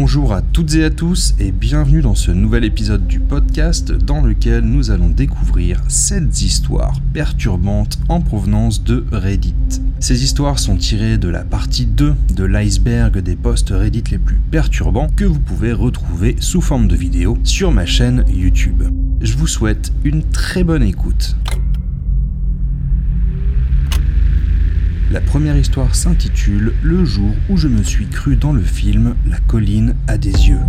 Bonjour à toutes et à tous et bienvenue dans ce nouvel épisode du podcast dans lequel nous allons découvrir 7 histoires perturbantes en provenance de Reddit. Ces histoires sont tirées de la partie 2 de l'iceberg des posts Reddit les plus perturbants que vous pouvez retrouver sous forme de vidéo sur ma chaîne YouTube. Je vous souhaite une très bonne écoute. La première histoire s'intitule Le jour où je me suis cru dans le film La colline a des yeux.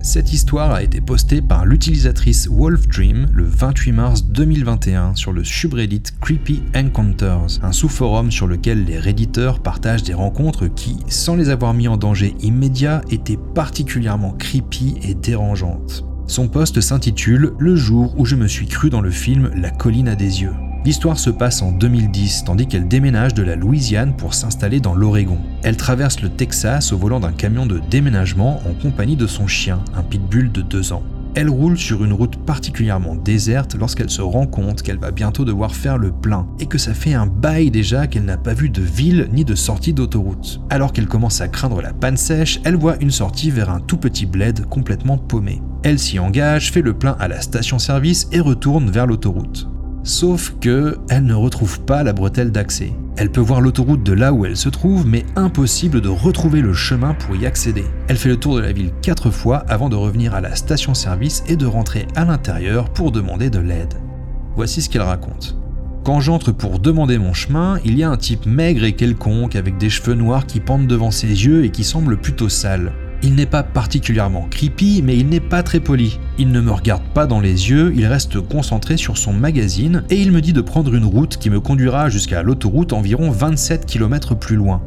Cette histoire a été postée par l'utilisatrice Wolfdream le 28 mars 2021 sur le subreddit Creepy Encounters, un sous-forum sur lequel les redditeurs partagent des rencontres qui, sans les avoir mis en danger immédiat, étaient particulièrement creepy et dérangeantes. Son post s'intitule Le jour où je me suis cru dans le film La colline a des yeux. L'histoire se passe en 2010, tandis qu'elle déménage de la Louisiane pour s'installer dans l'Oregon. Elle traverse le Texas au volant d'un camion de déménagement en compagnie de son chien, un pitbull de 2 ans. Elle roule sur une route particulièrement déserte lorsqu'elle se rend compte qu'elle va bientôt devoir faire le plein et que ça fait un bail déjà qu'elle n'a pas vu de ville ni de sortie d'autoroute. Alors qu'elle commence à craindre la panne sèche, elle voit une sortie vers un tout petit bled complètement paumé. Elle s'y engage, fait le plein à la station-service et retourne vers l'autoroute. Sauf que elle ne retrouve pas la bretelle d'accès. Elle peut voir l'autoroute de là où elle se trouve, mais impossible de retrouver le chemin pour y accéder. Elle fait le tour de la ville quatre fois avant de revenir à la station-service et de rentrer à l'intérieur pour demander de l'aide. Voici ce qu'elle raconte. Quand j'entre pour demander mon chemin, il y a un type maigre et quelconque avec des cheveux noirs qui pendent devant ses yeux et qui semble plutôt sale. Il n'est pas particulièrement creepy, mais il n'est pas très poli. Il ne me regarde pas dans les yeux, il reste concentré sur son magazine et il me dit de prendre une route qui me conduira jusqu'à l'autoroute environ 27 km plus loin.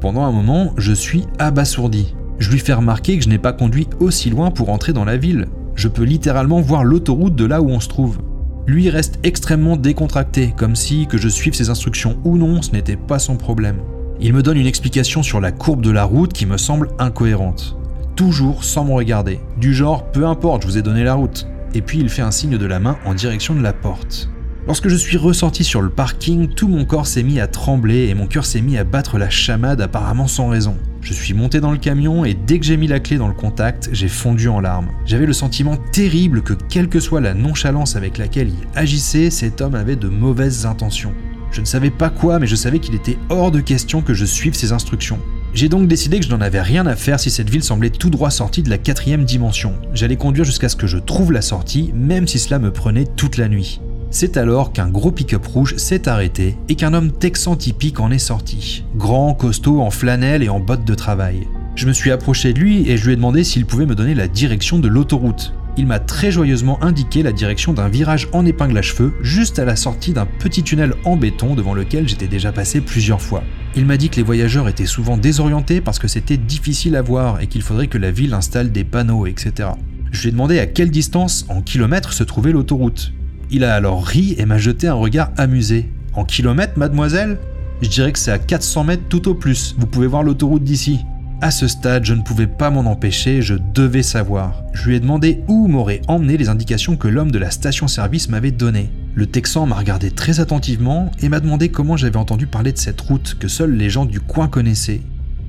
Pendant un moment, je suis abasourdi. Je lui fais remarquer que je n'ai pas conduit aussi loin pour entrer dans la ville. Je peux littéralement voir l'autoroute de là où on se trouve. Lui reste extrêmement décontracté, comme si que je suive ses instructions ou non, ce n'était pas son problème. Il me donne une explication sur la courbe de la route qui me semble incohérente. Toujours sans me regarder. Du genre, peu importe, je vous ai donné la route. Et puis il fait un signe de la main en direction de la porte. Lorsque je suis ressorti sur le parking, tout mon corps s'est mis à trembler et mon cœur s'est mis à battre la chamade apparemment sans raison. Je suis monté dans le camion et dès que j'ai mis la clé dans le contact, j'ai fondu en larmes. J'avais le sentiment terrible que quelle que soit la nonchalance avec laquelle il agissait, cet homme avait de mauvaises intentions. Je ne savais pas quoi, mais je savais qu'il était hors de question que je suive ses instructions. J'ai donc décidé que je n'en avais rien à faire si cette ville semblait tout droit sortie de la quatrième dimension. J'allais conduire jusqu'à ce que je trouve la sortie, même si cela me prenait toute la nuit. C'est alors qu'un gros pick-up rouge s'est arrêté et qu'un homme texan typique en est sorti. Grand, costaud, en flanelle et en bottes de travail. Je me suis approché de lui et je lui ai demandé s'il pouvait me donner la direction de l'autoroute il m'a très joyeusement indiqué la direction d'un virage en épingle à cheveux, juste à la sortie d'un petit tunnel en béton devant lequel j'étais déjà passé plusieurs fois. Il m'a dit que les voyageurs étaient souvent désorientés parce que c'était difficile à voir et qu'il faudrait que la ville installe des panneaux, etc. Je lui ai demandé à quelle distance, en kilomètres, se trouvait l'autoroute. Il a alors ri et m'a jeté un regard amusé. En kilomètres, mademoiselle? Je dirais que c'est à 400 mètres tout au plus. Vous pouvez voir l'autoroute d'ici. À ce stade, je ne pouvais pas m'en empêcher, je devais savoir. Je lui ai demandé où m'auraient emmené les indications que l'homme de la station-service m'avait données. Le Texan m'a regardé très attentivement et m'a demandé comment j'avais entendu parler de cette route que seuls les gens du coin connaissaient.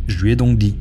Je lui ai donc dit.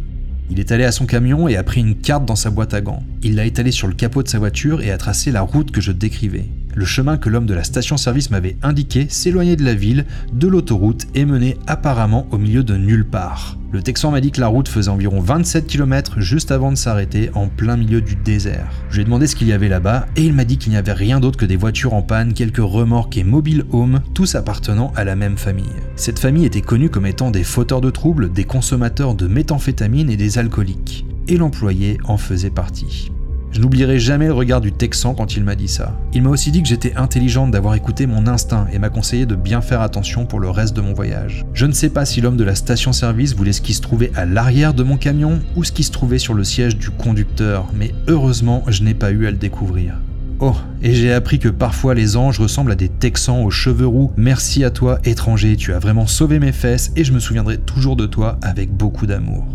Il est allé à son camion et a pris une carte dans sa boîte à gants. Il l'a étalée sur le capot de sa voiture et a tracé la route que je décrivais. Le chemin que l'homme de la station-service m'avait indiqué s'éloignait de la ville, de l'autoroute et menait apparemment au milieu de nulle part. Le Texan m'a dit que la route faisait environ 27 km juste avant de s'arrêter en plein milieu du désert. Je lui ai demandé ce qu'il y avait là-bas et il m'a dit qu'il n'y avait rien d'autre que des voitures en panne, quelques remorques et mobile homes, tous appartenant à la même famille. Cette famille était connue comme étant des fauteurs de troubles, des consommateurs de méthamphétamine et des alcooliques. Et l'employé en faisait partie. Je n'oublierai jamais le regard du Texan quand il m'a dit ça. Il m'a aussi dit que j'étais intelligente d'avoir écouté mon instinct et m'a conseillé de bien faire attention pour le reste de mon voyage. Je ne sais pas si l'homme de la station-service voulait ce qui se trouvait à l'arrière de mon camion ou ce qui se trouvait sur le siège du conducteur, mais heureusement, je n'ai pas eu à le découvrir. Oh, et j'ai appris que parfois les anges ressemblent à des texans aux cheveux roux. Merci à toi, étranger, tu as vraiment sauvé mes fesses et je me souviendrai toujours de toi avec beaucoup d'amour.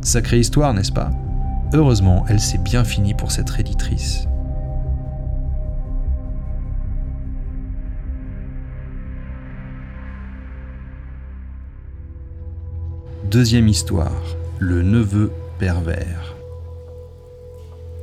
Sacrée histoire, n'est-ce pas? Heureusement, elle s'est bien finie pour cette réditrice. deuxième histoire, le neveu pervers.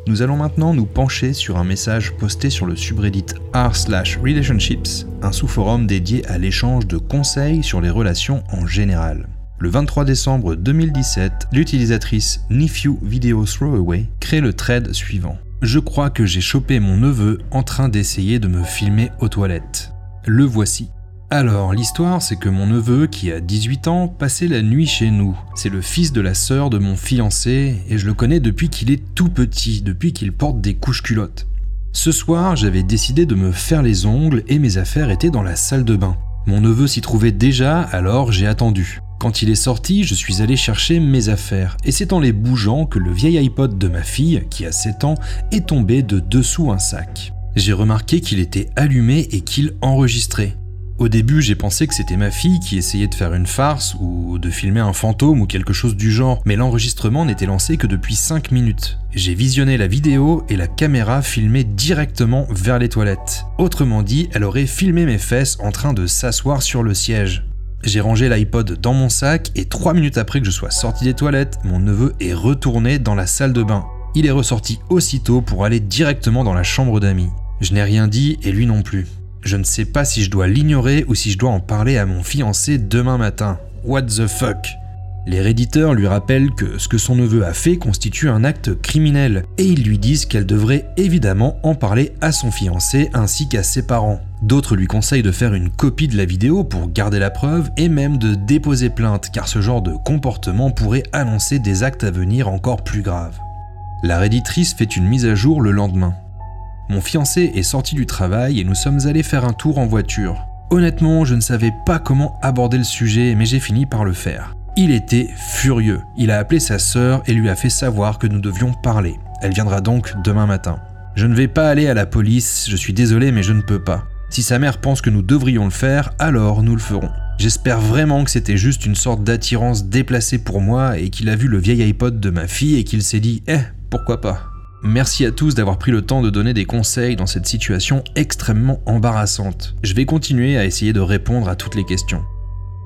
Nous allons maintenant nous pencher sur un message posté sur le subreddit r/relationships, un sous-forum dédié à l'échange de conseils sur les relations en général. Le 23 décembre 2017, l'utilisatrice Nifew Video Throwaway crée le thread suivant. Je crois que j'ai chopé mon neveu en train d'essayer de me filmer aux toilettes. Le voici. Alors, l'histoire, c'est que mon neveu, qui a 18 ans, passait la nuit chez nous. C'est le fils de la sœur de mon fiancé, et je le connais depuis qu'il est tout petit, depuis qu'il porte des couches culottes. Ce soir, j'avais décidé de me faire les ongles et mes affaires étaient dans la salle de bain. Mon neveu s'y trouvait déjà, alors j'ai attendu. Quand il est sorti, je suis allé chercher mes affaires, et c'est en les bougeant que le vieil iPod de ma fille, qui a 7 ans, est tombé de dessous un sac. J'ai remarqué qu'il était allumé et qu'il enregistrait. Au début, j'ai pensé que c'était ma fille qui essayait de faire une farce ou de filmer un fantôme ou quelque chose du genre, mais l'enregistrement n'était lancé que depuis 5 minutes. J'ai visionné la vidéo et la caméra filmait directement vers les toilettes. Autrement dit, elle aurait filmé mes fesses en train de s'asseoir sur le siège. J'ai rangé l'iPod dans mon sac et trois minutes après que je sois sorti des toilettes, mon neveu est retourné dans la salle de bain. Il est ressorti aussitôt pour aller directement dans la chambre d'amis. Je n'ai rien dit et lui non plus. Je ne sais pas si je dois l'ignorer ou si je dois en parler à mon fiancé demain matin. What the fuck? Les réditeurs lui rappellent que ce que son neveu a fait constitue un acte criminel et ils lui disent qu'elle devrait évidemment en parler à son fiancé ainsi qu'à ses parents. D'autres lui conseillent de faire une copie de la vidéo pour garder la preuve et même de déposer plainte car ce genre de comportement pourrait annoncer des actes à venir encore plus graves. La réditrice fait une mise à jour le lendemain. Mon fiancé est sorti du travail et nous sommes allés faire un tour en voiture. Honnêtement, je ne savais pas comment aborder le sujet, mais j'ai fini par le faire. Il était furieux. Il a appelé sa sœur et lui a fait savoir que nous devions parler. Elle viendra donc demain matin. Je ne vais pas aller à la police, je suis désolé mais je ne peux pas. Si sa mère pense que nous devrions le faire, alors nous le ferons. J'espère vraiment que c'était juste une sorte d'attirance déplacée pour moi et qu'il a vu le vieil iPod de ma fille et qu'il s'est dit Eh, pourquoi pas Merci à tous d'avoir pris le temps de donner des conseils dans cette situation extrêmement embarrassante. Je vais continuer à essayer de répondre à toutes les questions.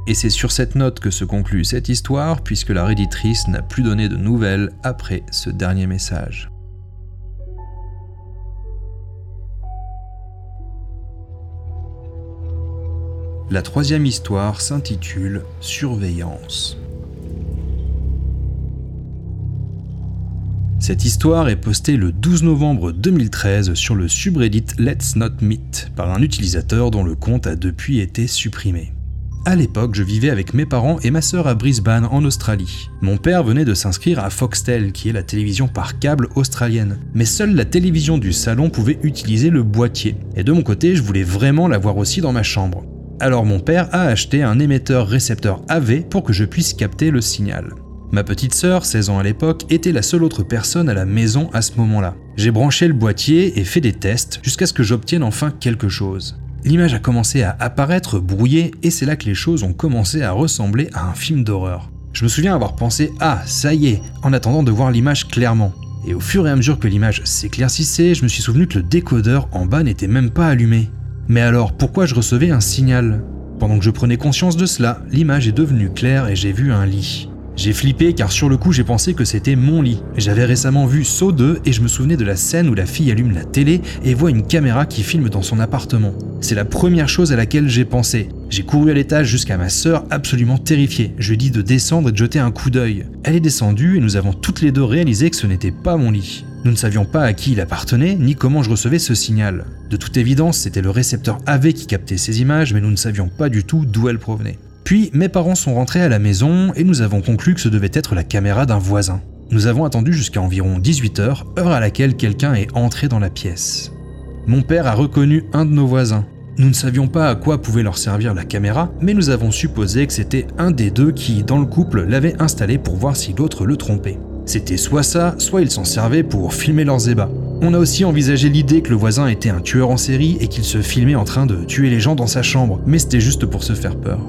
Et c'est sur cette note que se conclut cette histoire, puisque la réditrice n'a plus donné de nouvelles après ce dernier message. La troisième histoire s'intitule Surveillance. Cette histoire est postée le 12 novembre 2013 sur le subreddit Let's Not Meet par un utilisateur dont le compte a depuis été supprimé. À l'époque, je vivais avec mes parents et ma sœur à Brisbane en Australie. Mon père venait de s'inscrire à Foxtel, qui est la télévision par câble australienne. Mais seule la télévision du salon pouvait utiliser le boîtier. Et de mon côté, je voulais vraiment l'avoir aussi dans ma chambre. Alors mon père a acheté un émetteur récepteur AV pour que je puisse capter le signal. Ma petite sœur, 16 ans à l'époque, était la seule autre personne à la maison à ce moment-là. J'ai branché le boîtier et fait des tests jusqu'à ce que j'obtienne enfin quelque chose l'image a commencé à apparaître brouillée et c'est là que les choses ont commencé à ressembler à un film d'horreur. Je me souviens avoir pensé Ah, ça y est, en attendant de voir l'image clairement. Et au fur et à mesure que l'image s'éclaircissait, je me suis souvenu que le décodeur en bas n'était même pas allumé. Mais alors, pourquoi je recevais un signal Pendant que je prenais conscience de cela, l'image est devenue claire et j'ai vu un lit. J'ai flippé car sur le coup j'ai pensé que c'était mon lit. J'avais récemment vu Saw 2 et je me souvenais de la scène où la fille allume la télé et voit une caméra qui filme dans son appartement. C'est la première chose à laquelle j'ai pensé. J'ai couru à l'étage jusqu'à ma sœur absolument terrifiée. Je lui ai dit de descendre et de jeter un coup d'œil. Elle est descendue et nous avons toutes les deux réalisé que ce n'était pas mon lit. Nous ne savions pas à qui il appartenait ni comment je recevais ce signal. De toute évidence, c'était le récepteur AV qui captait ces images, mais nous ne savions pas du tout d'où elles provenaient. Puis mes parents sont rentrés à la maison et nous avons conclu que ce devait être la caméra d'un voisin. Nous avons attendu jusqu'à environ 18h, heure à laquelle quelqu'un est entré dans la pièce. Mon père a reconnu un de nos voisins. Nous ne savions pas à quoi pouvait leur servir la caméra, mais nous avons supposé que c'était un des deux qui, dans le couple, l'avait installé pour voir si l'autre le trompait. C'était soit ça, soit ils s'en servaient pour filmer leurs ébats. On a aussi envisagé l'idée que le voisin était un tueur en série et qu'il se filmait en train de tuer les gens dans sa chambre, mais c'était juste pour se faire peur.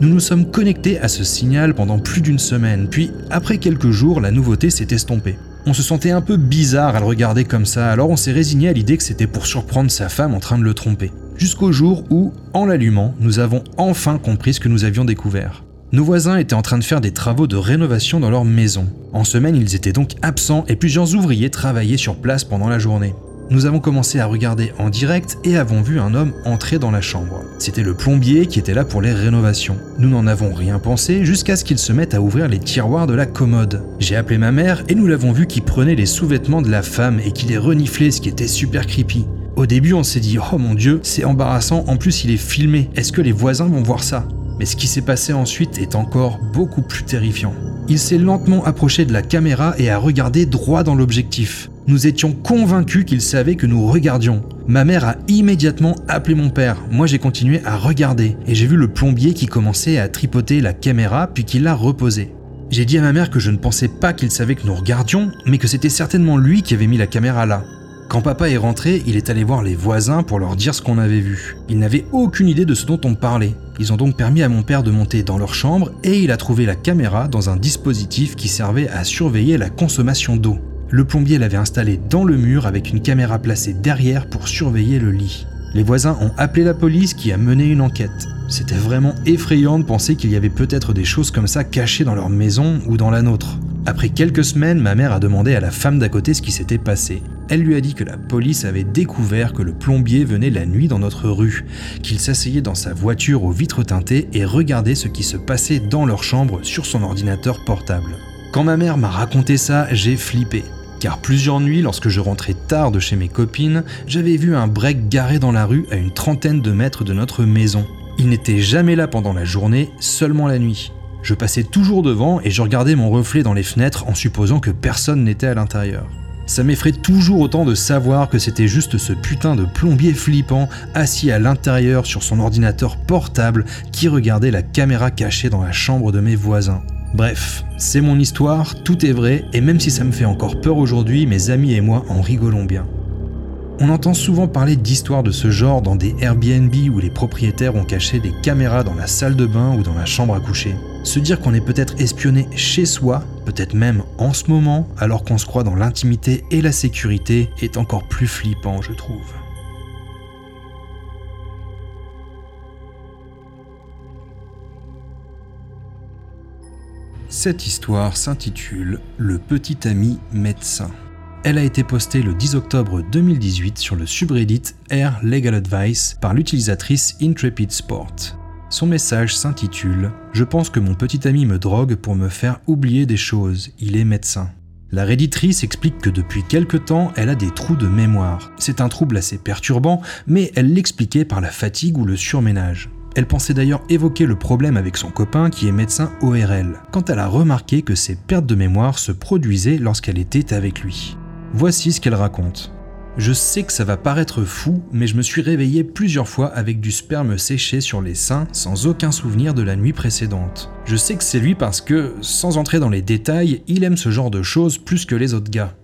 Nous nous sommes connectés à ce signal pendant plus d'une semaine, puis après quelques jours, la nouveauté s'est estompée. On se sentait un peu bizarre à le regarder comme ça, alors on s'est résigné à l'idée que c'était pour surprendre sa femme en train de le tromper. Jusqu'au jour où, en l'allumant, nous avons enfin compris ce que nous avions découvert. Nos voisins étaient en train de faire des travaux de rénovation dans leur maison. En semaine, ils étaient donc absents et plusieurs ouvriers travaillaient sur place pendant la journée. Nous avons commencé à regarder en direct et avons vu un homme entrer dans la chambre. C'était le plombier qui était là pour les rénovations. Nous n'en avons rien pensé jusqu'à ce qu'il se mette à ouvrir les tiroirs de la commode. J'ai appelé ma mère et nous l'avons vu qui prenait les sous-vêtements de la femme et qui les reniflait, ce qui était super creepy. Au début, on s'est dit Oh mon dieu, c'est embarrassant, en plus il est filmé, est-ce que les voisins vont voir ça? Mais ce qui s'est passé ensuite est encore beaucoup plus terrifiant. Il s'est lentement approché de la caméra et a regardé droit dans l'objectif. Nous étions convaincus qu'il savait que nous regardions. Ma mère a immédiatement appelé mon père. Moi j'ai continué à regarder et j'ai vu le plombier qui commençait à tripoter la caméra puis qui l'a reposée. J'ai dit à ma mère que je ne pensais pas qu'il savait que nous regardions, mais que c'était certainement lui qui avait mis la caméra là. Quand papa est rentré, il est allé voir les voisins pour leur dire ce qu'on avait vu. Il n'avait aucune idée de ce dont on parlait. Ils ont donc permis à mon père de monter dans leur chambre et il a trouvé la caméra dans un dispositif qui servait à surveiller la consommation d'eau. Le plombier l'avait installé dans le mur avec une caméra placée derrière pour surveiller le lit. Les voisins ont appelé la police qui a mené une enquête. C'était vraiment effrayant de penser qu'il y avait peut-être des choses comme ça cachées dans leur maison ou dans la nôtre. Après quelques semaines, ma mère a demandé à la femme d'à côté ce qui s'était passé. Elle lui a dit que la police avait découvert que le plombier venait la nuit dans notre rue, qu'il s'asseyait dans sa voiture aux vitres teintées et regardait ce qui se passait dans leur chambre sur son ordinateur portable. Quand ma mère m'a raconté ça, j'ai flippé car plusieurs nuits, lorsque je rentrais tard de chez mes copines, j'avais vu un break garé dans la rue à une trentaine de mètres de notre maison. Il n'était jamais là pendant la journée, seulement la nuit. Je passais toujours devant et je regardais mon reflet dans les fenêtres en supposant que personne n'était à l'intérieur. Ça m'effraie toujours autant de savoir que c'était juste ce putain de plombier flippant assis à l'intérieur sur son ordinateur portable qui regardait la caméra cachée dans la chambre de mes voisins. Bref, c'est mon histoire, tout est vrai, et même si ça me fait encore peur aujourd'hui, mes amis et moi en rigolons bien. On entend souvent parler d'histoires de ce genre dans des Airbnb où les propriétaires ont caché des caméras dans la salle de bain ou dans la chambre à coucher. Se dire qu'on est peut-être espionné chez soi, peut-être même en ce moment, alors qu'on se croit dans l'intimité et la sécurité, est encore plus flippant, je trouve. Cette histoire s'intitule Le petit ami médecin. Elle a été postée le 10 octobre 2018 sur le subreddit Air Legal Advice par l'utilisatrice Intrepid Sport. Son message s'intitule Je pense que mon petit ami me drogue pour me faire oublier des choses, il est médecin. La réditrice explique que depuis quelque temps, elle a des trous de mémoire. C'est un trouble assez perturbant, mais elle l'expliquait par la fatigue ou le surménage. Elle pensait d'ailleurs évoquer le problème avec son copain qui est médecin ORL, quand elle a remarqué que ces pertes de mémoire se produisaient lorsqu'elle était avec lui. Voici ce qu'elle raconte. Je sais que ça va paraître fou, mais je me suis réveillé plusieurs fois avec du sperme séché sur les seins sans aucun souvenir de la nuit précédente. Je sais que c'est lui parce que, sans entrer dans les détails, il aime ce genre de choses plus que les autres gars.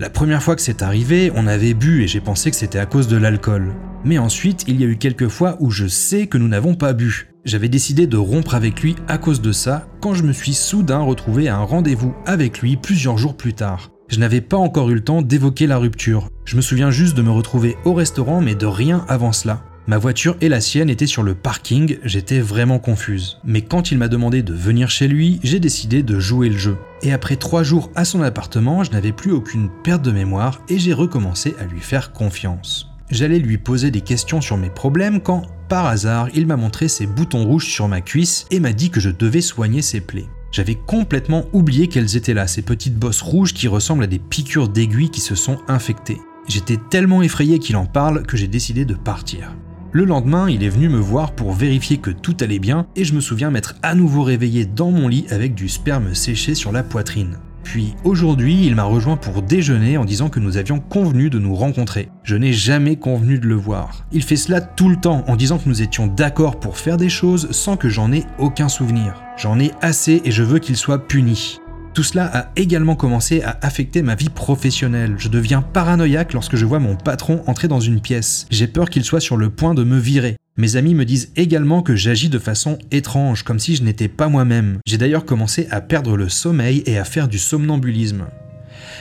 La première fois que c'est arrivé, on avait bu et j'ai pensé que c'était à cause de l'alcool. Mais ensuite, il y a eu quelques fois où je sais que nous n'avons pas bu. J'avais décidé de rompre avec lui à cause de ça quand je me suis soudain retrouvé à un rendez-vous avec lui plusieurs jours plus tard. Je n'avais pas encore eu le temps d'évoquer la rupture. Je me souviens juste de me retrouver au restaurant mais de rien avant cela. Ma voiture et la sienne étaient sur le parking, j'étais vraiment confuse. Mais quand il m'a demandé de venir chez lui, j'ai décidé de jouer le jeu. Et après trois jours à son appartement, je n'avais plus aucune perte de mémoire et j'ai recommencé à lui faire confiance. J'allais lui poser des questions sur mes problèmes quand, par hasard, il m'a montré ses boutons rouges sur ma cuisse et m'a dit que je devais soigner ses plaies. J'avais complètement oublié qu'elles étaient là, ces petites bosses rouges qui ressemblent à des piqûres d'aiguilles qui se sont infectées. J'étais tellement effrayé qu'il en parle que j'ai décidé de partir. Le lendemain, il est venu me voir pour vérifier que tout allait bien et je me souviens m'être à nouveau réveillé dans mon lit avec du sperme séché sur la poitrine. Puis aujourd'hui, il m'a rejoint pour déjeuner en disant que nous avions convenu de nous rencontrer. Je n'ai jamais convenu de le voir. Il fait cela tout le temps en disant que nous étions d'accord pour faire des choses sans que j'en ai aucun souvenir. J'en ai assez et je veux qu'il soit puni. Tout cela a également commencé à affecter ma vie professionnelle. Je deviens paranoïaque lorsque je vois mon patron entrer dans une pièce. J'ai peur qu'il soit sur le point de me virer. Mes amis me disent également que j'agis de façon étrange, comme si je n'étais pas moi-même. J'ai d'ailleurs commencé à perdre le sommeil et à faire du somnambulisme.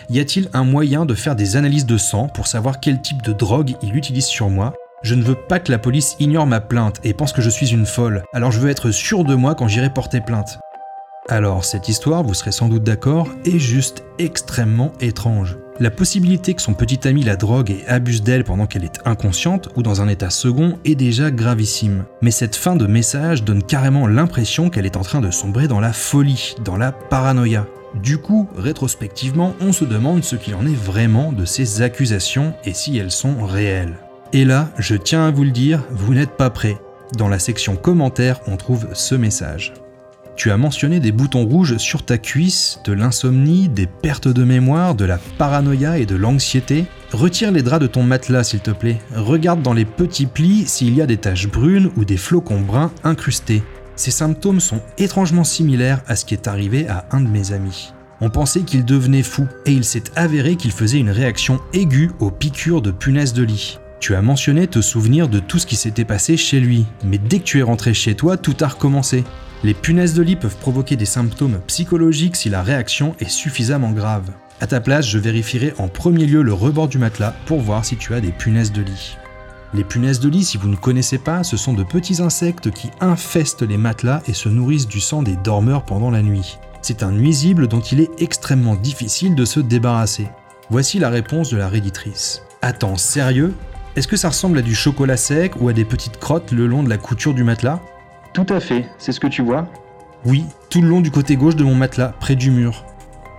Y a-t-il un moyen de faire des analyses de sang pour savoir quel type de drogue il utilise sur moi? Je ne veux pas que la police ignore ma plainte et pense que je suis une folle, alors je veux être sûr de moi quand j'irai porter plainte. Alors, cette histoire, vous serez sans doute d'accord, est juste extrêmement étrange. La possibilité que son petit ami la drogue et abuse d'elle pendant qu'elle est inconsciente ou dans un état second est déjà gravissime. Mais cette fin de message donne carrément l'impression qu'elle est en train de sombrer dans la folie, dans la paranoïa. Du coup, rétrospectivement, on se demande ce qu'il en est vraiment de ces accusations et si elles sont réelles. Et là, je tiens à vous le dire, vous n'êtes pas prêts. Dans la section commentaires, on trouve ce message. Tu as mentionné des boutons rouges sur ta cuisse, de l'insomnie, des pertes de mémoire, de la paranoïa et de l'anxiété. Retire les draps de ton matelas s'il te plaît. Regarde dans les petits plis s'il y a des taches brunes ou des flocons bruns incrustés. Ces symptômes sont étrangement similaires à ce qui est arrivé à un de mes amis. On pensait qu'il devenait fou et il s'est avéré qu'il faisait une réaction aiguë aux piqûres de punaises de lit. Tu as mentionné te souvenir de tout ce qui s'était passé chez lui, mais dès que tu es rentré chez toi, tout a recommencé. Les punaises de lit peuvent provoquer des symptômes psychologiques si la réaction est suffisamment grave. À ta place, je vérifierai en premier lieu le rebord du matelas pour voir si tu as des punaises de lit. Les punaises de lit, si vous ne connaissez pas, ce sont de petits insectes qui infestent les matelas et se nourrissent du sang des dormeurs pendant la nuit. C'est un nuisible dont il est extrêmement difficile de se débarrasser. Voici la réponse de la réditrice. Attends, sérieux? Est-ce que ça ressemble à du chocolat sec ou à des petites crottes le long de la couture du matelas? Tout à fait, c'est ce que tu vois Oui, tout le long du côté gauche de mon matelas, près du mur.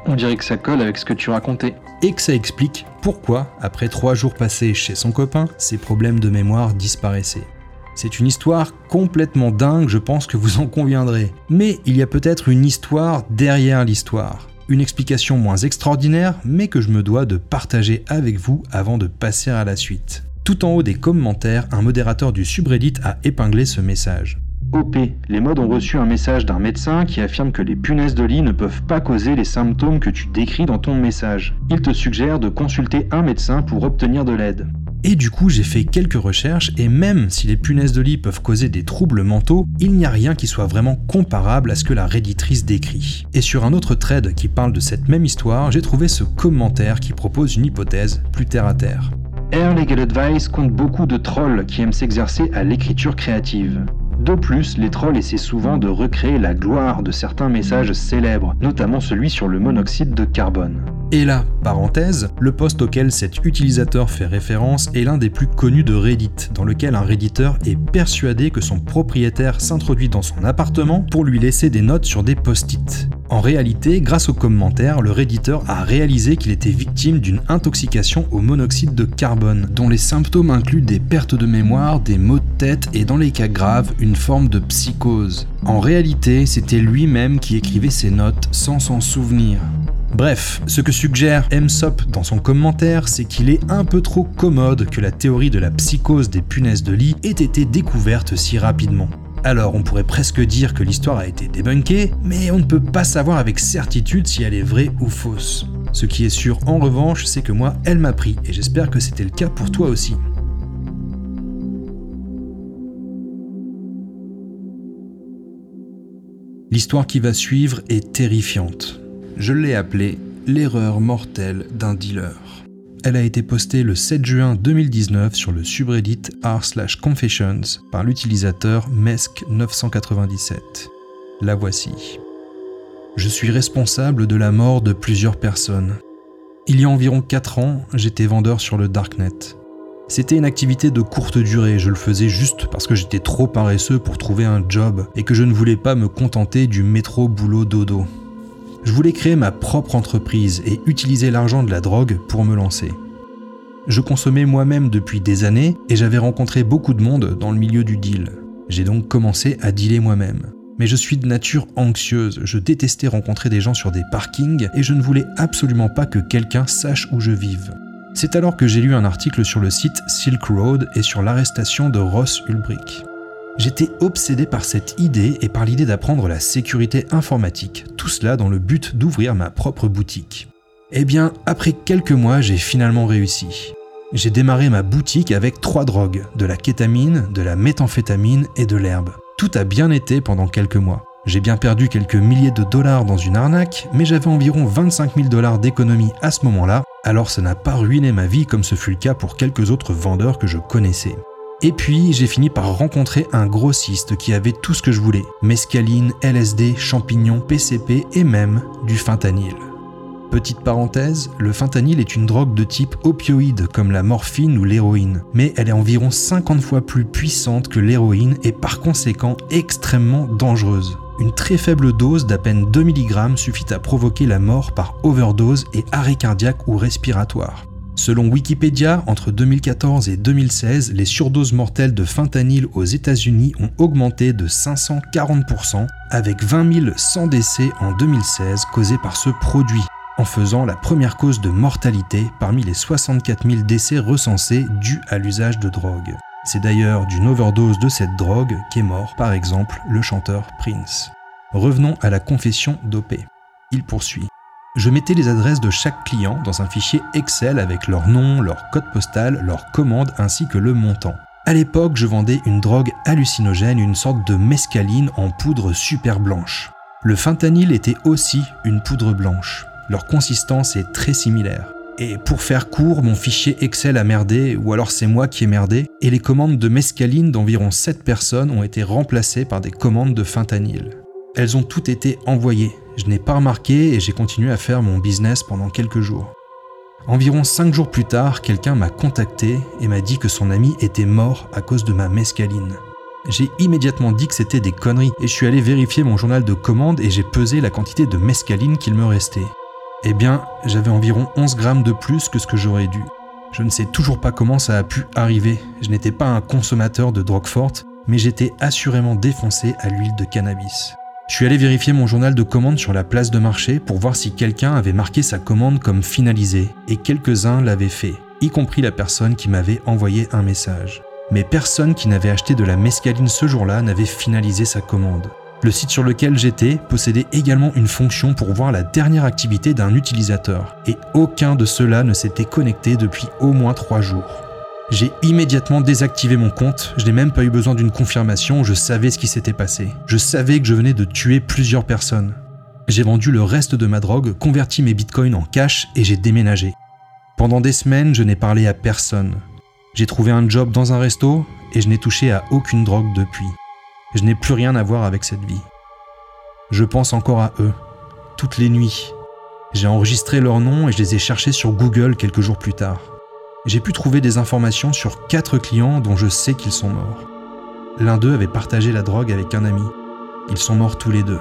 On dirait que ça colle avec ce que tu racontais. Et que ça explique pourquoi, après trois jours passés chez son copain, ses problèmes de mémoire disparaissaient. C'est une histoire complètement dingue, je pense que vous en conviendrez. Mais il y a peut-être une histoire derrière l'histoire. Une explication moins extraordinaire, mais que je me dois de partager avec vous avant de passer à la suite. Tout en haut des commentaires, un modérateur du subreddit a épinglé ce message. OP, les modes ont reçu un message d'un médecin qui affirme que les punaises de lit ne peuvent pas causer les symptômes que tu décris dans ton message. Il te suggère de consulter un médecin pour obtenir de l'aide. Et du coup, j'ai fait quelques recherches et même si les punaises de lit peuvent causer des troubles mentaux, il n'y a rien qui soit vraiment comparable à ce que la réditrice décrit. Et sur un autre thread qui parle de cette même histoire, j'ai trouvé ce commentaire qui propose une hypothèse plus terre à terre. Air Legal Advice compte beaucoup de trolls qui aiment s'exercer à l'écriture créative. De plus, les trolls essaient souvent de recréer la gloire de certains messages célèbres, notamment celui sur le monoxyde de carbone. Et là, parenthèse, le post auquel cet utilisateur fait référence est l'un des plus connus de Reddit, dans lequel un redditeur est persuadé que son propriétaire s'introduit dans son appartement pour lui laisser des notes sur des post-it. En réalité, grâce aux commentaires, le redditeur a réalisé qu'il était victime d'une intoxication au monoxyde de carbone, dont les symptômes incluent des pertes de mémoire, des maux de tête et dans les cas graves, une forme de psychose. En réalité, c'était lui-même qui écrivait ses notes sans s'en souvenir. Bref, ce que suggère MSOP dans son commentaire, c'est qu'il est un peu trop commode que la théorie de la psychose des punaises de lit ait été découverte si rapidement. Alors on pourrait presque dire que l'histoire a été débunkée, mais on ne peut pas savoir avec certitude si elle est vraie ou fausse. Ce qui est sûr en revanche, c'est que moi, elle m'a pris, et j'espère que c'était le cas pour toi aussi. L'histoire qui va suivre est terrifiante. Je l'ai appelée l'erreur mortelle d'un dealer. Elle a été postée le 7 juin 2019 sur le subreddit r/confessions par l'utilisateur Mesk997. La voici. Je suis responsable de la mort de plusieurs personnes. Il y a environ 4 ans, j'étais vendeur sur le Darknet. C'était une activité de courte durée, je le faisais juste parce que j'étais trop paresseux pour trouver un job et que je ne voulais pas me contenter du métro boulot dodo. Je voulais créer ma propre entreprise et utiliser l'argent de la drogue pour me lancer. Je consommais moi-même depuis des années et j'avais rencontré beaucoup de monde dans le milieu du deal. J'ai donc commencé à dealer moi-même. Mais je suis de nature anxieuse, je détestais rencontrer des gens sur des parkings et je ne voulais absolument pas que quelqu'un sache où je vive. C'est alors que j'ai lu un article sur le site Silk Road et sur l'arrestation de Ross Ulbricht. J'étais obsédé par cette idée et par l'idée d'apprendre la sécurité informatique, tout cela dans le but d'ouvrir ma propre boutique. Eh bien, après quelques mois, j'ai finalement réussi. J'ai démarré ma boutique avec trois drogues, de la kétamine, de la méthamphétamine et de l'herbe. Tout a bien été pendant quelques mois. J'ai bien perdu quelques milliers de dollars dans une arnaque, mais j'avais environ 25 000 dollars d'économie à ce moment-là, alors ça n'a pas ruiné ma vie comme ce fut le cas pour quelques autres vendeurs que je connaissais. Et puis j'ai fini par rencontrer un grossiste qui avait tout ce que je voulais. Mescaline, LSD, champignons, PCP et même du fentanyl. Petite parenthèse, le fentanyl est une drogue de type opioïde comme la morphine ou l'héroïne, mais elle est environ 50 fois plus puissante que l'héroïne et par conséquent extrêmement dangereuse. Une très faible dose d'à peine 2 mg suffit à provoquer la mort par overdose et arrêt cardiaque ou respiratoire. Selon Wikipédia, entre 2014 et 2016, les surdoses mortelles de fentanyl aux États-Unis ont augmenté de 540%, avec 20 100 décès en 2016 causés par ce produit, en faisant la première cause de mortalité parmi les 64 000 décès recensés dus à l'usage de drogue. C'est d'ailleurs d'une overdose de cette drogue qu'est mort, par exemple, le chanteur Prince. Revenons à la confession d'OP. Il poursuit. Je mettais les adresses de chaque client dans un fichier Excel avec leur nom, leur code postal, leur commande ainsi que le montant. À l'époque, je vendais une drogue hallucinogène, une sorte de mescaline en poudre super blanche. Le fentanyl était aussi une poudre blanche. Leur consistance est très similaire. Et pour faire court, mon fichier Excel a merdé, ou alors c'est moi qui ai merdé, et les commandes de mescaline d'environ 7 personnes ont été remplacées par des commandes de fentanyl. Elles ont toutes été envoyées. Je n'ai pas remarqué et j'ai continué à faire mon business pendant quelques jours. Environ 5 jours plus tard, quelqu'un m'a contacté et m'a dit que son ami était mort à cause de ma mescaline. J'ai immédiatement dit que c'était des conneries et je suis allé vérifier mon journal de commande et j'ai pesé la quantité de mescaline qu'il me restait. Eh bien, j'avais environ 11 grammes de plus que ce que j'aurais dû. Je ne sais toujours pas comment ça a pu arriver. Je n'étais pas un consommateur de drogue forte, mais j'étais assurément défoncé à l'huile de cannabis. Je suis allé vérifier mon journal de commande sur la place de marché pour voir si quelqu'un avait marqué sa commande comme finalisée, et quelques-uns l'avaient fait, y compris la personne qui m'avait envoyé un message. Mais personne qui n'avait acheté de la mescaline ce jour-là n'avait finalisé sa commande. Le site sur lequel j'étais possédait également une fonction pour voir la dernière activité d'un utilisateur, et aucun de ceux-là ne s'était connecté depuis au moins trois jours. J'ai immédiatement désactivé mon compte, je n'ai même pas eu besoin d'une confirmation, je savais ce qui s'était passé. Je savais que je venais de tuer plusieurs personnes. J'ai vendu le reste de ma drogue, converti mes bitcoins en cash et j'ai déménagé. Pendant des semaines, je n'ai parlé à personne. J'ai trouvé un job dans un resto et je n'ai touché à aucune drogue depuis. Je n'ai plus rien à voir avec cette vie. Je pense encore à eux, toutes les nuits. J'ai enregistré leurs noms et je les ai cherchés sur Google quelques jours plus tard. J'ai pu trouver des informations sur quatre clients dont je sais qu'ils sont morts. L'un d'eux avait partagé la drogue avec un ami. Ils sont morts tous les deux.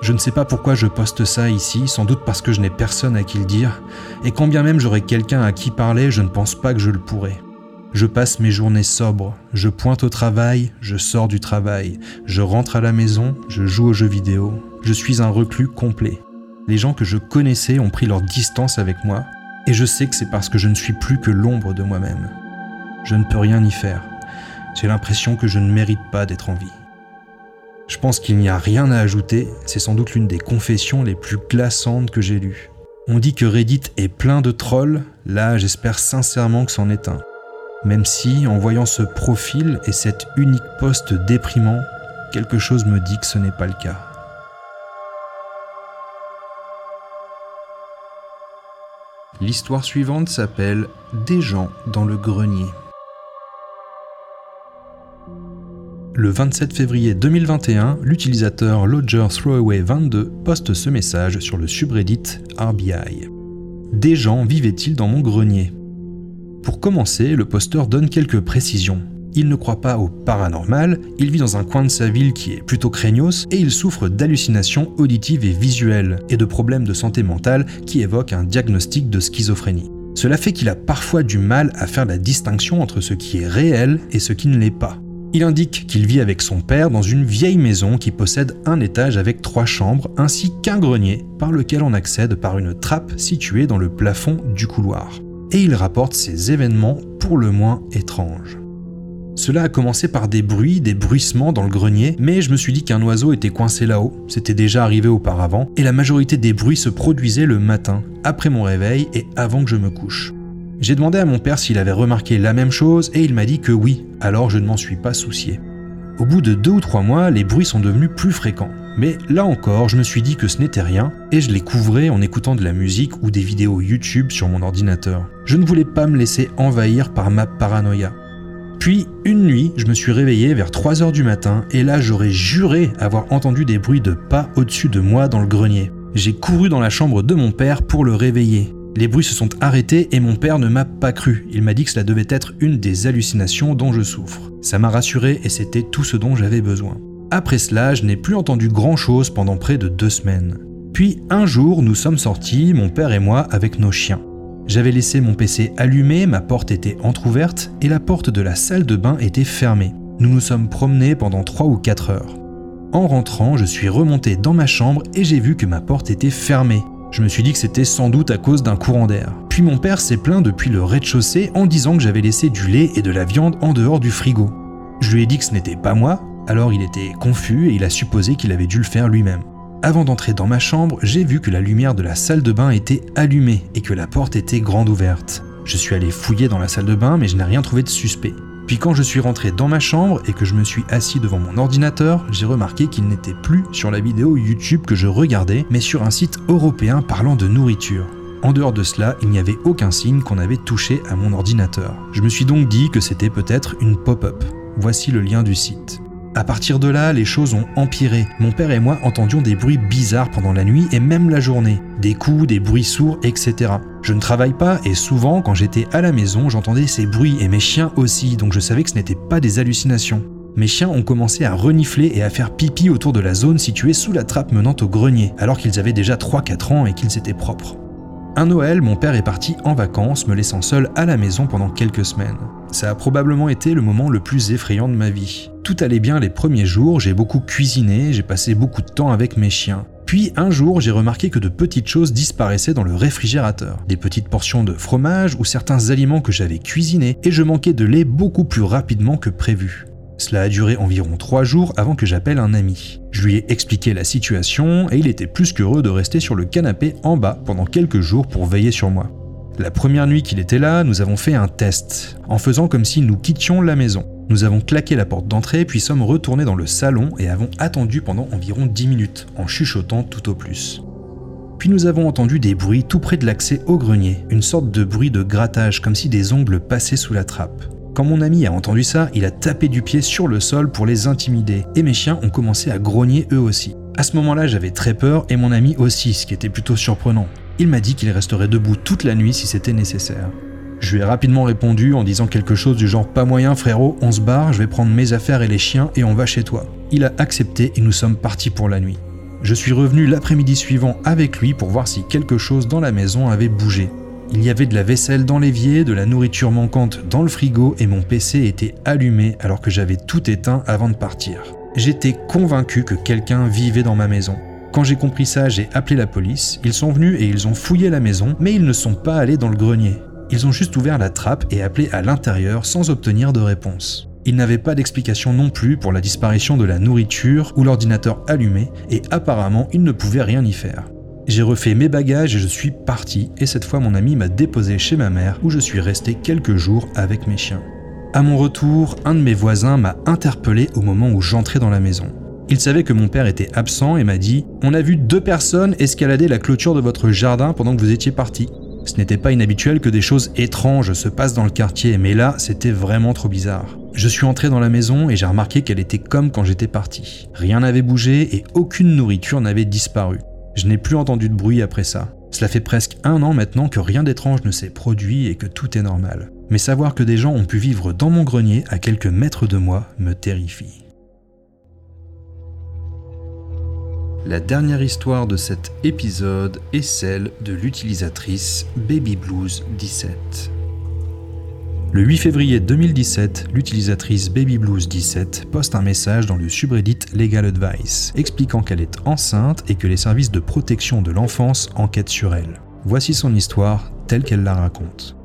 Je ne sais pas pourquoi je poste ça ici, sans doute parce que je n'ai personne à qui le dire, et quand bien même j'aurais quelqu'un à qui parler, je ne pense pas que je le pourrais. Je passe mes journées sobres, je pointe au travail, je sors du travail, je rentre à la maison, je joue aux jeux vidéo, je suis un reclus complet. Les gens que je connaissais ont pris leur distance avec moi, et je sais que c'est parce que je ne suis plus que l'ombre de moi-même. Je ne peux rien y faire. J'ai l'impression que je ne mérite pas d'être en vie. Je pense qu'il n'y a rien à ajouter, c'est sans doute l'une des confessions les plus glaçantes que j'ai lues. On dit que Reddit est plein de trolls, là j'espère sincèrement que c'en est un même si, en voyant ce profil et cet unique poste déprimant, quelque chose me dit que ce n'est pas le cas. L'histoire suivante s'appelle Des gens dans le grenier. Le 27 février 2021, l'utilisateur Lodger Throwaway 22 poste ce message sur le subreddit RBI. Des gens vivaient-ils dans mon grenier? Pour commencer, le posteur donne quelques précisions. Il ne croit pas au paranormal, il vit dans un coin de sa ville qui est plutôt craignos et il souffre d'hallucinations auditives et visuelles et de problèmes de santé mentale qui évoquent un diagnostic de schizophrénie. Cela fait qu'il a parfois du mal à faire la distinction entre ce qui est réel et ce qui ne l'est pas. Il indique qu'il vit avec son père dans une vieille maison qui possède un étage avec trois chambres ainsi qu'un grenier par lequel on accède par une trappe située dans le plafond du couloir et il rapporte ces événements pour le moins étranges. Cela a commencé par des bruits, des bruissements dans le grenier, mais je me suis dit qu'un oiseau était coincé là-haut, c'était déjà arrivé auparavant, et la majorité des bruits se produisaient le matin, après mon réveil et avant que je me couche. J'ai demandé à mon père s'il avait remarqué la même chose et il m'a dit que oui, alors je ne m'en suis pas soucié. Au bout de deux ou trois mois, les bruits sont devenus plus fréquents. Mais là encore, je me suis dit que ce n'était rien, et je les couvrais en écoutant de la musique ou des vidéos YouTube sur mon ordinateur. Je ne voulais pas me laisser envahir par ma paranoïa. Puis, une nuit, je me suis réveillé vers 3h du matin et là j'aurais juré avoir entendu des bruits de pas au-dessus de moi dans le grenier. J'ai couru dans la chambre de mon père pour le réveiller. Les bruits se sont arrêtés et mon père ne m'a pas cru. Il m'a dit que cela devait être une des hallucinations dont je souffre. Ça m'a rassuré et c'était tout ce dont j'avais besoin. Après cela, je n'ai plus entendu grand-chose pendant près de deux semaines. Puis un jour, nous sommes sortis, mon père et moi, avec nos chiens. J'avais laissé mon PC allumé, ma porte était entr'ouverte et la porte de la salle de bain était fermée. Nous nous sommes promenés pendant 3 ou 4 heures. En rentrant, je suis remonté dans ma chambre et j'ai vu que ma porte était fermée. Je me suis dit que c'était sans doute à cause d'un courant d'air. Puis mon père s'est plaint depuis le rez-de-chaussée en disant que j'avais laissé du lait et de la viande en dehors du frigo. Je lui ai dit que ce n'était pas moi, alors il était confus et il a supposé qu'il avait dû le faire lui-même. Avant d'entrer dans ma chambre, j'ai vu que la lumière de la salle de bain était allumée et que la porte était grande ouverte. Je suis allé fouiller dans la salle de bain mais je n'ai rien trouvé de suspect. Puis quand je suis rentré dans ma chambre et que je me suis assis devant mon ordinateur, j'ai remarqué qu'il n'était plus sur la vidéo YouTube que je regardais, mais sur un site européen parlant de nourriture. En dehors de cela, il n'y avait aucun signe qu'on avait touché à mon ordinateur. Je me suis donc dit que c'était peut-être une pop-up. Voici le lien du site. À partir de là, les choses ont empiré. Mon père et moi entendions des bruits bizarres pendant la nuit et même la journée. Des coups, des bruits sourds, etc. Je ne travaille pas et souvent, quand j'étais à la maison, j'entendais ces bruits et mes chiens aussi, donc je savais que ce n'était pas des hallucinations. Mes chiens ont commencé à renifler et à faire pipi autour de la zone située sous la trappe menant au grenier, alors qu'ils avaient déjà 3-4 ans et qu'ils étaient propres. Un Noël, mon père est parti en vacances, me laissant seul à la maison pendant quelques semaines. Ça a probablement été le moment le plus effrayant de ma vie. Tout allait bien les premiers jours, j'ai beaucoup cuisiné, j'ai passé beaucoup de temps avec mes chiens. Puis un jour, j'ai remarqué que de petites choses disparaissaient dans le réfrigérateur. Des petites portions de fromage ou certains aliments que j'avais cuisinés, et je manquais de lait beaucoup plus rapidement que prévu. Cela a duré environ trois jours avant que j'appelle un ami. Je lui ai expliqué la situation et il était plus qu'heureux de rester sur le canapé en bas pendant quelques jours pour veiller sur moi. La première nuit qu'il était là, nous avons fait un test, en faisant comme si nous quittions la maison. Nous avons claqué la porte d'entrée, puis sommes retournés dans le salon et avons attendu pendant environ 10 minutes, en chuchotant tout au plus. Puis nous avons entendu des bruits tout près de l'accès au grenier, une sorte de bruit de grattage, comme si des ongles passaient sous la trappe. Quand mon ami a entendu ça, il a tapé du pied sur le sol pour les intimider, et mes chiens ont commencé à grogner eux aussi. À ce moment-là, j'avais très peur, et mon ami aussi, ce qui était plutôt surprenant. Il m'a dit qu'il resterait debout toute la nuit si c'était nécessaire. Je lui ai rapidement répondu en disant quelque chose du genre Pas moyen frérot, on se barre, je vais prendre mes affaires et les chiens et on va chez toi. Il a accepté et nous sommes partis pour la nuit. Je suis revenu l'après-midi suivant avec lui pour voir si quelque chose dans la maison avait bougé. Il y avait de la vaisselle dans l'évier, de la nourriture manquante dans le frigo et mon PC était allumé alors que j'avais tout éteint avant de partir. J'étais convaincu que quelqu'un vivait dans ma maison. Quand j'ai compris ça, j'ai appelé la police, ils sont venus et ils ont fouillé la maison, mais ils ne sont pas allés dans le grenier. Ils ont juste ouvert la trappe et appelé à l'intérieur sans obtenir de réponse. Ils n'avaient pas d'explication non plus pour la disparition de la nourriture ou l'ordinateur allumé, et apparemment ils ne pouvaient rien y faire. J'ai refait mes bagages et je suis parti, et cette fois mon ami m'a déposé chez ma mère où je suis resté quelques jours avec mes chiens. À mon retour, un de mes voisins m'a interpellé au moment où j'entrais dans la maison. Il savait que mon père était absent et m'a dit On a vu deux personnes escalader la clôture de votre jardin pendant que vous étiez parti. Ce n'était pas inhabituel que des choses étranges se passent dans le quartier, mais là, c'était vraiment trop bizarre. Je suis entré dans la maison et j'ai remarqué qu'elle était comme quand j'étais parti. Rien n'avait bougé et aucune nourriture n'avait disparu. Je n'ai plus entendu de bruit après ça. Cela fait presque un an maintenant que rien d'étrange ne s'est produit et que tout est normal. Mais savoir que des gens ont pu vivre dans mon grenier à quelques mètres de moi me terrifie. La dernière histoire de cet épisode est celle de l'utilisatrice Baby Blues 17. Le 8 février 2017, l'utilisatrice Baby Blues 17 poste un message dans le subreddit Legal Advice expliquant qu'elle est enceinte et que les services de protection de l'enfance enquêtent sur elle. Voici son histoire telle qu'elle la raconte.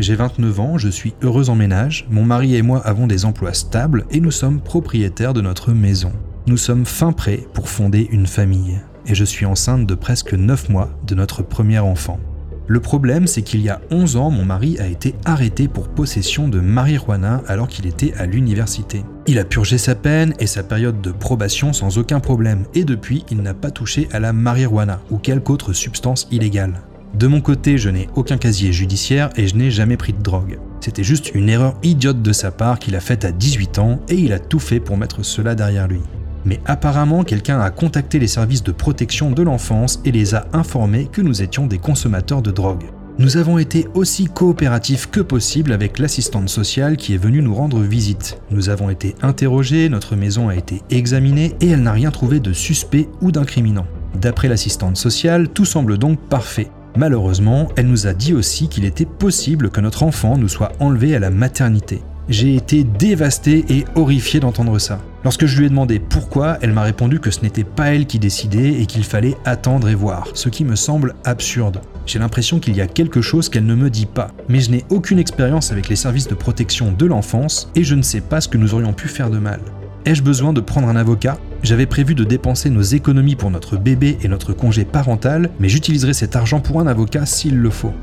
J'ai 29 ans, je suis heureuse en ménage, mon mari et moi avons des emplois stables et nous sommes propriétaires de notre maison. Nous sommes fin prêts pour fonder une famille, et je suis enceinte de presque 9 mois de notre premier enfant. Le problème, c'est qu'il y a 11 ans, mon mari a été arrêté pour possession de marijuana alors qu'il était à l'université. Il a purgé sa peine et sa période de probation sans aucun problème, et depuis, il n'a pas touché à la marijuana ou quelque autre substance illégale. De mon côté, je n'ai aucun casier judiciaire et je n'ai jamais pris de drogue. C'était juste une erreur idiote de sa part qu'il a faite à 18 ans et il a tout fait pour mettre cela derrière lui. Mais apparemment, quelqu'un a contacté les services de protection de l'enfance et les a informés que nous étions des consommateurs de drogue. Nous avons été aussi coopératifs que possible avec l'assistante sociale qui est venue nous rendre visite. Nous avons été interrogés, notre maison a été examinée et elle n'a rien trouvé de suspect ou d'incriminant. D'après l'assistante sociale, tout semble donc parfait. Malheureusement, elle nous a dit aussi qu'il était possible que notre enfant nous soit enlevé à la maternité. J'ai été dévasté et horrifié d'entendre ça. Lorsque je lui ai demandé pourquoi, elle m'a répondu que ce n'était pas elle qui décidait et qu'il fallait attendre et voir, ce qui me semble absurde. J'ai l'impression qu'il y a quelque chose qu'elle ne me dit pas, mais je n'ai aucune expérience avec les services de protection de l'enfance et je ne sais pas ce que nous aurions pu faire de mal. Ai-je besoin de prendre un avocat? J'avais prévu de dépenser nos économies pour notre bébé et notre congé parental, mais j'utiliserai cet argent pour un avocat s'il le faut.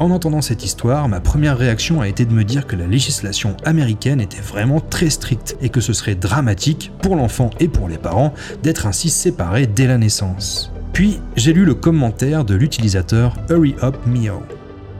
En entendant cette histoire, ma première réaction a été de me dire que la législation américaine était vraiment très stricte et que ce serait dramatique pour l'enfant et pour les parents d'être ainsi séparés dès la naissance. Puis j'ai lu le commentaire de l'utilisateur Hurry Up Mio.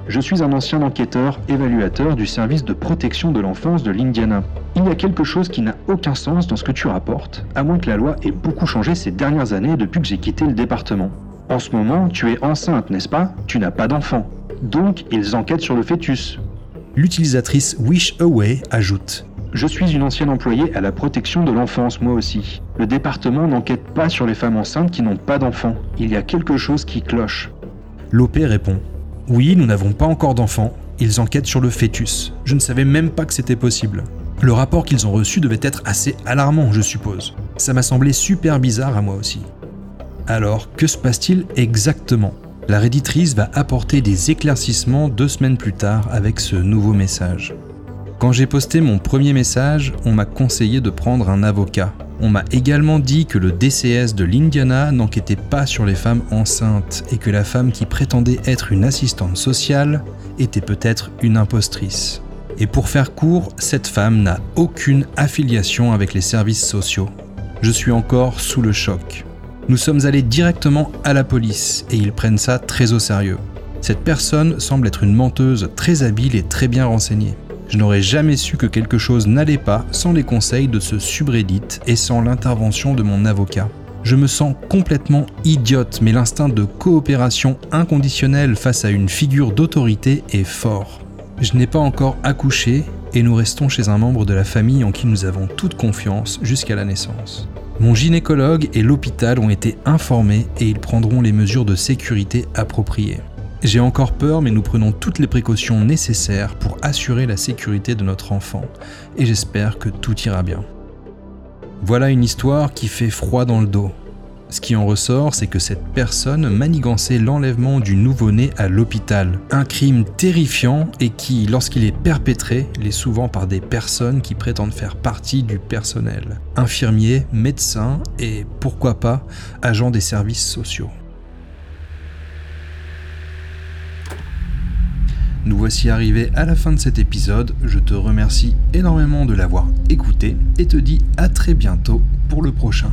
Je suis un ancien enquêteur, évaluateur du service de protection de l'enfance de l'Indiana. Il y a quelque chose qui n'a aucun sens dans ce que tu rapportes, à moins que la loi ait beaucoup changé ces dernières années depuis que j'ai quitté le département. En ce moment, tu es enceinte, n'est-ce pas? Tu n'as pas d'enfant. Donc, ils enquêtent sur le fœtus. L'utilisatrice Wish Away ajoute Je suis une ancienne employée à la protection de l'enfance, moi aussi. Le département n'enquête pas sur les femmes enceintes qui n'ont pas d'enfants. Il y a quelque chose qui cloche. L'OP répond Oui, nous n'avons pas encore d'enfants. Ils enquêtent sur le fœtus. Je ne savais même pas que c'était possible. Le rapport qu'ils ont reçu devait être assez alarmant, je suppose. Ça m'a semblé super bizarre à moi aussi. Alors, que se passe-t-il exactement? La réditrice va apporter des éclaircissements deux semaines plus tard avec ce nouveau message. Quand j'ai posté mon premier message, on m'a conseillé de prendre un avocat. On m'a également dit que le DCS de l'Indiana n'enquêtait pas sur les femmes enceintes et que la femme qui prétendait être une assistante sociale était peut-être une impostrice. Et pour faire court, cette femme n'a aucune affiliation avec les services sociaux. Je suis encore sous le choc. Nous sommes allés directement à la police et ils prennent ça très au sérieux. Cette personne semble être une menteuse très habile et très bien renseignée. Je n'aurais jamais su que quelque chose n'allait pas sans les conseils de ce subreddit et sans l'intervention de mon avocat. Je me sens complètement idiote, mais l'instinct de coopération inconditionnelle face à une figure d'autorité est fort. Je n'ai pas encore accouché et nous restons chez un membre de la famille en qui nous avons toute confiance jusqu'à la naissance. Mon gynécologue et l'hôpital ont été informés et ils prendront les mesures de sécurité appropriées. J'ai encore peur, mais nous prenons toutes les précautions nécessaires pour assurer la sécurité de notre enfant, et j'espère que tout ira bien. Voilà une histoire qui fait froid dans le dos. Ce qui en ressort, c'est que cette personne manigançait l'enlèvement du nouveau-né à l'hôpital. Un crime terrifiant et qui, lorsqu'il est perpétré, l'est souvent par des personnes qui prétendent faire partie du personnel. Infirmiers, médecins et, pourquoi pas, agents des services sociaux. Nous voici arrivés à la fin de cet épisode. Je te remercie énormément de l'avoir écouté et te dis à très bientôt pour le prochain.